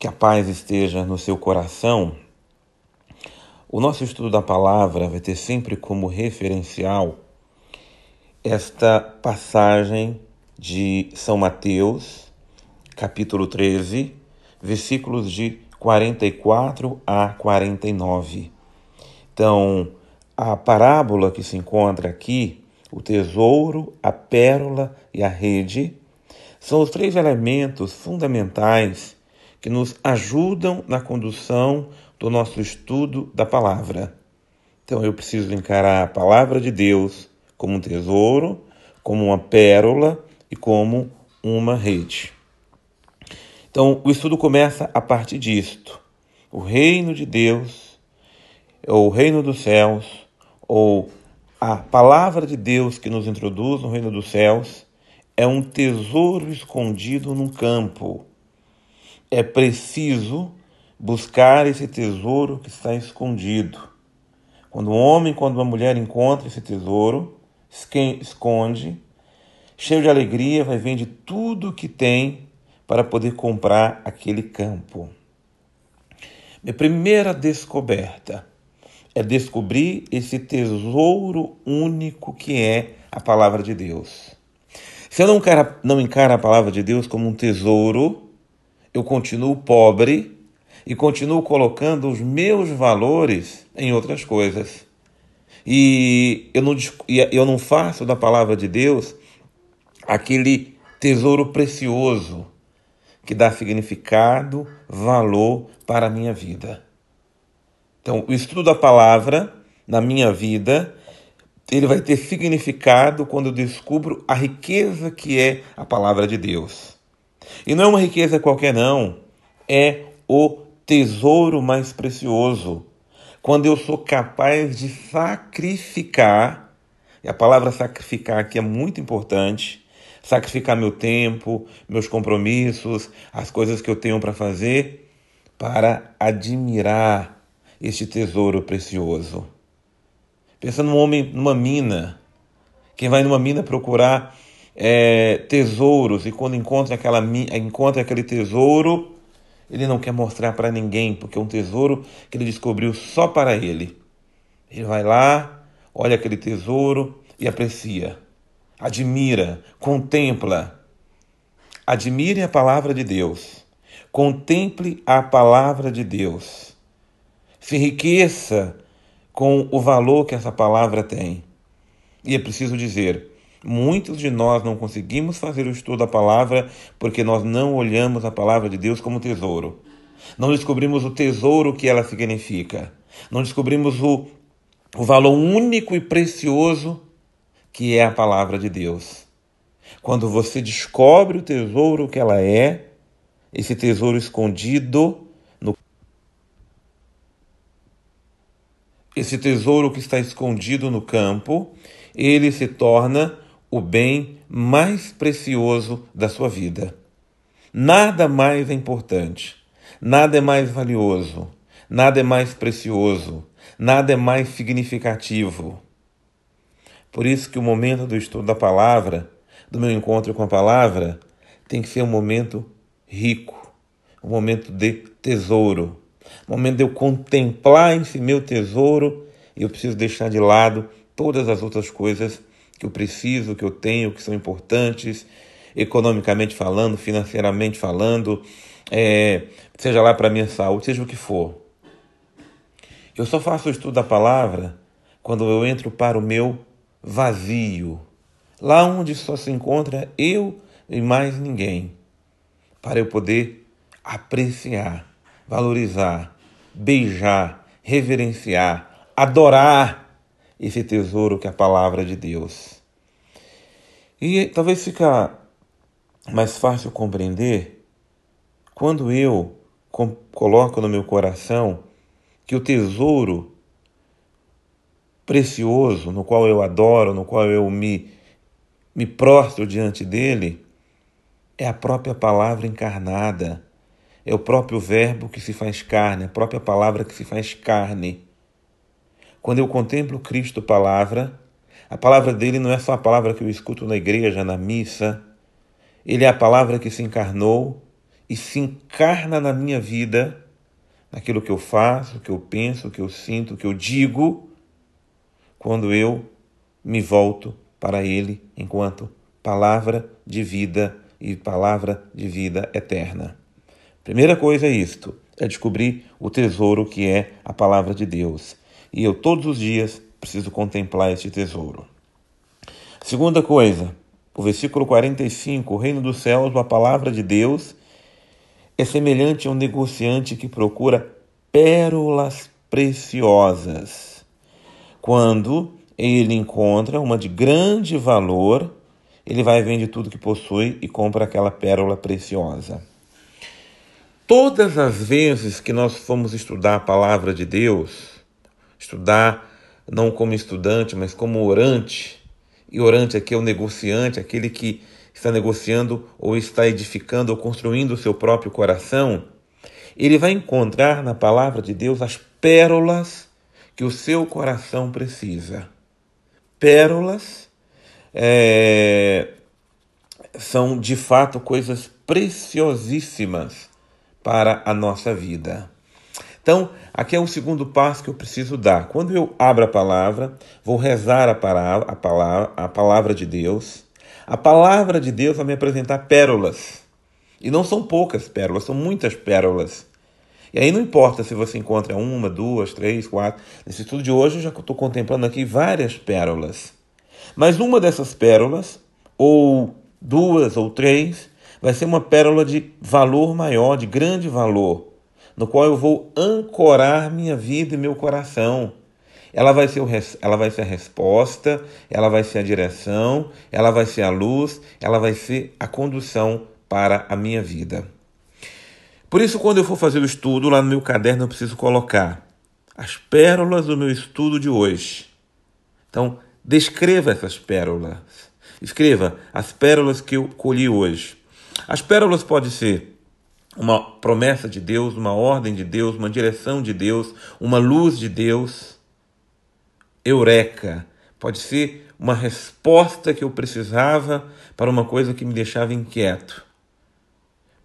que a paz esteja no seu coração. O nosso estudo da palavra vai ter sempre como referencial esta passagem de São Mateus, capítulo 13, versículos de 44 a 49. Então, a parábola que se encontra aqui, o tesouro, a pérola e a rede, são os três elementos fundamentais que nos ajudam na condução do nosso estudo da palavra. Então eu preciso encarar a palavra de Deus como um tesouro, como uma pérola e como uma rede. Então o estudo começa a partir disto. O reino de Deus, ou o reino dos céus, ou a palavra de Deus que nos introduz no reino dos céus, é um tesouro escondido num campo é preciso buscar esse tesouro que está escondido. Quando um homem, quando uma mulher encontra esse tesouro, esconde, cheio de alegria, vai vender tudo que tem para poder comprar aquele campo. Minha primeira descoberta é descobrir esse tesouro único que é a palavra de Deus. Se eu não encaro, não encaro a palavra de Deus como um tesouro, eu continuo pobre e continuo colocando os meus valores em outras coisas. E eu não, eu não faço da palavra de Deus aquele tesouro precioso que dá significado, valor para a minha vida. Então, o estudo da palavra na minha vida, ele vai ter significado quando eu descubro a riqueza que é a palavra de Deus. E não é uma riqueza qualquer, não. É o tesouro mais precioso. Quando eu sou capaz de sacrificar, e a palavra sacrificar aqui é muito importante, sacrificar meu tempo, meus compromissos, as coisas que eu tenho para fazer, para admirar este tesouro precioso. Pensa num homem numa mina. Quem vai numa mina procurar é, tesouros e quando encontra, aquela, encontra aquele tesouro, ele não quer mostrar para ninguém, porque é um tesouro que ele descobriu só para ele. Ele vai lá, olha aquele tesouro e aprecia, admira, contempla. Admire a palavra de Deus, contemple a palavra de Deus, se enriqueça com o valor que essa palavra tem. E é preciso dizer: Muitos de nós não conseguimos fazer o estudo da palavra porque nós não olhamos a palavra de Deus como tesouro. Não descobrimos o tesouro que ela significa. Não descobrimos o, o valor único e precioso que é a palavra de Deus. Quando você descobre o tesouro que ela é, esse tesouro escondido no esse tesouro que está escondido no campo, ele se torna o bem mais precioso da sua vida. Nada mais é importante, nada é mais valioso, nada é mais precioso, nada é mais significativo. Por isso que o momento do estudo da palavra, do meu encontro com a palavra, tem que ser um momento rico, um momento de tesouro, um momento de eu contemplar esse meu tesouro e eu preciso deixar de lado todas as outras coisas que eu preciso, que eu tenho, que são importantes, economicamente falando, financeiramente falando, é, seja lá para minha saúde, seja o que for. Eu só faço o estudo da palavra quando eu entro para o meu vazio, lá onde só se encontra eu e mais ninguém, para eu poder apreciar, valorizar, beijar, reverenciar, adorar esse tesouro que é a palavra de Deus. E talvez fica mais fácil compreender quando eu coloco no meu coração que o tesouro precioso no qual eu adoro, no qual eu me, me prostro diante dele, é a própria palavra encarnada, é o próprio Verbo que se faz carne, a própria palavra que se faz carne. Quando eu contemplo Cristo palavra, a palavra dele não é só a palavra que eu escuto na igreja, na missa. Ele é a palavra que se encarnou e se encarna na minha vida, naquilo que eu faço, que eu penso, que eu sinto, que eu digo, quando eu me volto para Ele enquanto palavra de vida e palavra de vida eterna. Primeira coisa é isto: é descobrir o tesouro que é a palavra de Deus. E eu todos os dias preciso contemplar este tesouro. Segunda coisa, o versículo 45, o reino dos céus, a palavra de Deus, é semelhante a um negociante que procura pérolas preciosas. Quando ele encontra uma de grande valor, ele vai vende tudo que possui e compra aquela pérola preciosa. Todas as vezes que nós fomos estudar a palavra de Deus, estudar não como estudante, mas como orante, e orante aqui é o negociante, aquele que está negociando ou está edificando ou construindo o seu próprio coração, ele vai encontrar na palavra de Deus as pérolas que o seu coração precisa. Pérolas é, são de fato coisas preciosíssimas para a nossa vida. Então, aqui é o segundo passo que eu preciso dar. Quando eu abro a palavra, vou rezar a palavra, a palavra, a palavra de Deus. A palavra de Deus vai me apresentar pérolas. E não são poucas pérolas, são muitas pérolas. E aí não importa se você encontra uma, duas, três, quatro. Nesse estudo de hoje eu já estou contemplando aqui várias pérolas. Mas uma dessas pérolas, ou duas ou três, vai ser uma pérola de valor maior, de grande valor, no qual eu vou ancorar minha vida e meu coração. Ela vai, ser o, ela vai ser a resposta, ela vai ser a direção, ela vai ser a luz, ela vai ser a condução para a minha vida. Por isso, quando eu for fazer o estudo, lá no meu caderno eu preciso colocar as pérolas do meu estudo de hoje. Então, descreva essas pérolas. Escreva as pérolas que eu colhi hoje. As pérolas podem ser uma promessa de Deus, uma ordem de Deus, uma direção de Deus, uma luz de Deus. Eureka! Pode ser uma resposta que eu precisava para uma coisa que me deixava inquieto.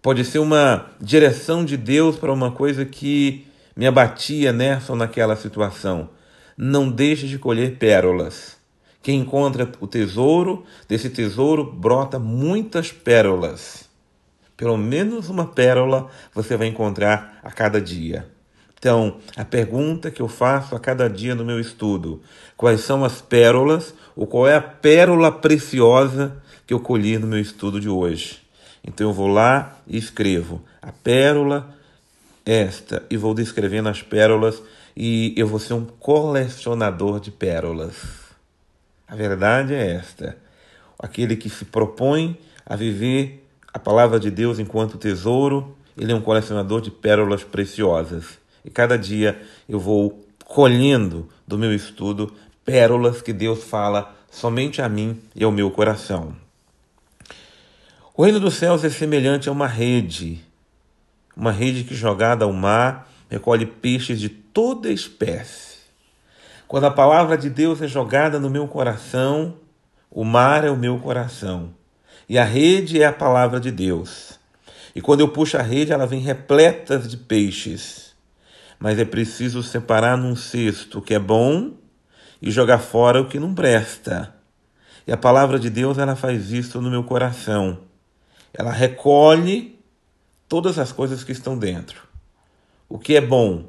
Pode ser uma direção de Deus para uma coisa que me abatia nessa ou naquela situação. Não deixe de colher pérolas. Quem encontra o tesouro, desse tesouro brota muitas pérolas. Pelo menos uma pérola você vai encontrar a cada dia. Então, a pergunta que eu faço a cada dia no meu estudo: quais são as pérolas, ou qual é a pérola preciosa que eu colhi no meu estudo de hoje? Então, eu vou lá e escrevo a pérola esta, e vou descrevendo as pérolas, e eu vou ser um colecionador de pérolas. A verdade é esta: aquele que se propõe a viver a palavra de Deus enquanto tesouro, ele é um colecionador de pérolas preciosas. E cada dia eu vou colhendo do meu estudo pérolas que Deus fala somente a mim e ao meu coração. O reino dos céus é semelhante a uma rede, uma rede que jogada ao mar recolhe peixes de toda espécie. Quando a palavra de Deus é jogada no meu coração, o mar é o meu coração. E a rede é a palavra de Deus. E quando eu puxo a rede, ela vem repleta de peixes. Mas é preciso separar num cesto o que é bom e jogar fora o que não presta. E a palavra de Deus, ela faz isso no meu coração. Ela recolhe todas as coisas que estão dentro. O que é bom?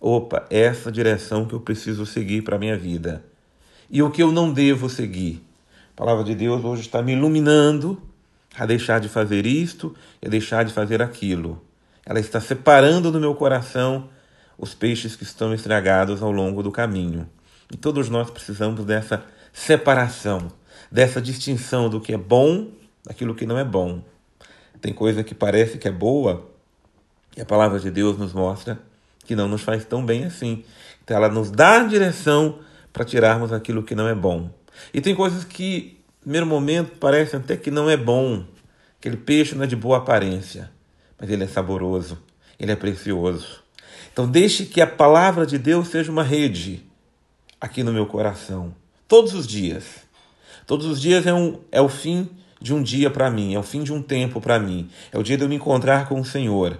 Opa, essa direção que eu preciso seguir para a minha vida. E o que eu não devo seguir? A palavra de Deus hoje está me iluminando a deixar de fazer isto e a deixar de fazer aquilo. Ela está separando do meu coração os peixes que estão estragados ao longo do caminho. E todos nós precisamos dessa separação, dessa distinção do que é bom daquilo que não é bom. Tem coisa que parece que é boa e a palavra de Deus nos mostra que não nos faz tão bem assim. Então ela nos dá a direção para tirarmos aquilo que não é bom. E tem coisas que, no primeiro momento, parecem até que não é bom. Aquele peixe não é de boa aparência, mas ele é saboroso, ele é precioso. Então, deixe que a palavra de Deus seja uma rede aqui no meu coração, todos os dias. Todos os dias é, um, é o fim de um dia para mim, é o fim de um tempo para mim, é o dia de eu me encontrar com o Senhor.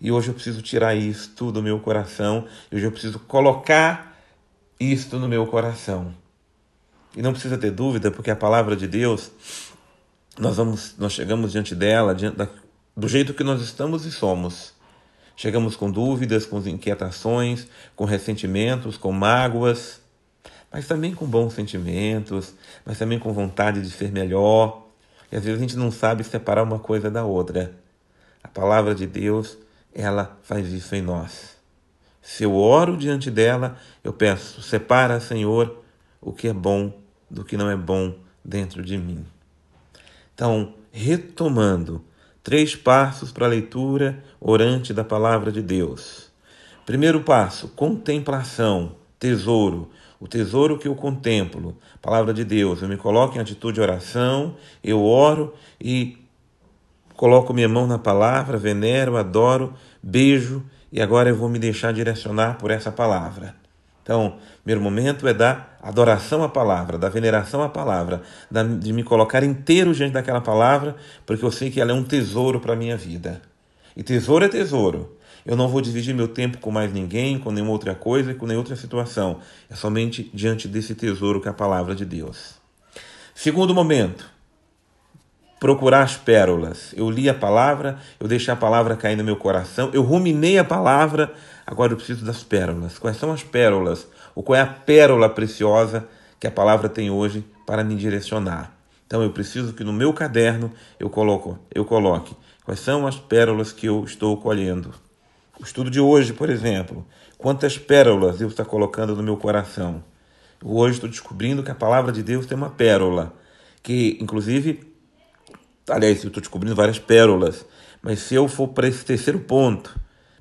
E hoje eu preciso tirar isto do meu coração, hoje eu preciso colocar isto no meu coração. E não precisa ter dúvida, porque a palavra de Deus, nós vamos, nós chegamos diante dela, diante da, do jeito que nós estamos e somos. Chegamos com dúvidas, com inquietações, com ressentimentos, com mágoas, mas também com bons sentimentos, mas também com vontade de ser melhor. E às vezes a gente não sabe separar uma coisa da outra. A palavra de Deus, ela faz isso em nós. Se eu oro diante dela, eu peço: separa, Senhor, o que é bom do que não é bom dentro de mim. Então, retomando, três passos para a leitura orante da palavra de Deus. Primeiro passo, contemplação, tesouro. O tesouro que eu contemplo, palavra de Deus. Eu me coloco em atitude de oração, eu oro e coloco minha mão na palavra, venero, adoro, beijo e agora eu vou me deixar direcionar por essa palavra. Então, primeiro momento é da adoração à palavra, da veneração à palavra, de me colocar inteiro diante daquela palavra, porque eu sei que ela é um tesouro para a minha vida. E tesouro é tesouro. Eu não vou dividir meu tempo com mais ninguém, com nenhuma outra coisa, com nenhuma outra situação. É somente diante desse tesouro que é a palavra de Deus. Segundo momento, procurar as pérolas. Eu li a palavra, eu deixei a palavra cair no meu coração, eu ruminei a palavra Agora eu preciso das pérolas. Quais são as pérolas? Ou qual é a pérola preciosa que a palavra tem hoje para me direcionar? Então eu preciso que no meu caderno eu coloco, eu coloque quais são as pérolas que eu estou colhendo. O estudo de hoje, por exemplo, quantas pérolas Deus está colocando no meu coração? Hoje estou descobrindo que a palavra de Deus tem uma pérola, que inclusive, aliás, eu estou descobrindo várias pérolas, mas se eu for para esse terceiro ponto,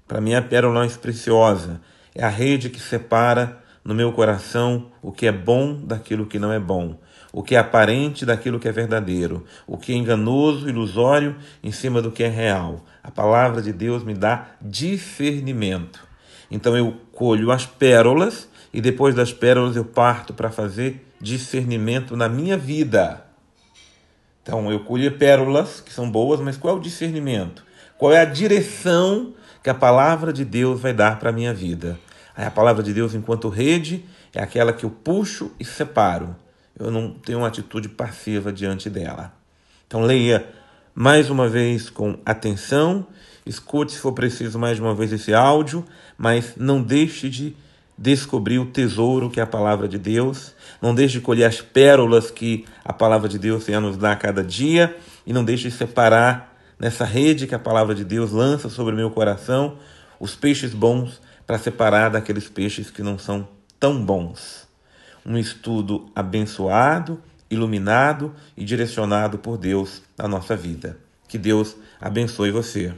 para mim, a pérola mais preciosa é a rede que separa no meu coração o que é bom daquilo que não é bom, o que é aparente daquilo que é verdadeiro, o que é enganoso, ilusório, em cima do que é real. A palavra de Deus me dá discernimento. Então eu colho as pérolas e depois das pérolas eu parto para fazer discernimento na minha vida. Então eu colho pérolas que são boas, mas qual é o discernimento? Qual é a direção que a palavra de Deus vai dar para a minha vida. Aí a palavra de Deus, enquanto rede, é aquela que eu puxo e separo. Eu não tenho uma atitude passiva diante dela. Então leia mais uma vez com atenção, escute se for preciso mais uma vez esse áudio, mas não deixe de descobrir o tesouro que é a palavra de Deus, não deixe de colher as pérolas que a palavra de Deus tem a nos dar a cada dia e não deixe de separar nessa rede que a palavra de Deus lança sobre meu coração, os peixes bons para separar daqueles peixes que não são tão bons. Um estudo abençoado, iluminado e direcionado por Deus na nossa vida. Que Deus abençoe você.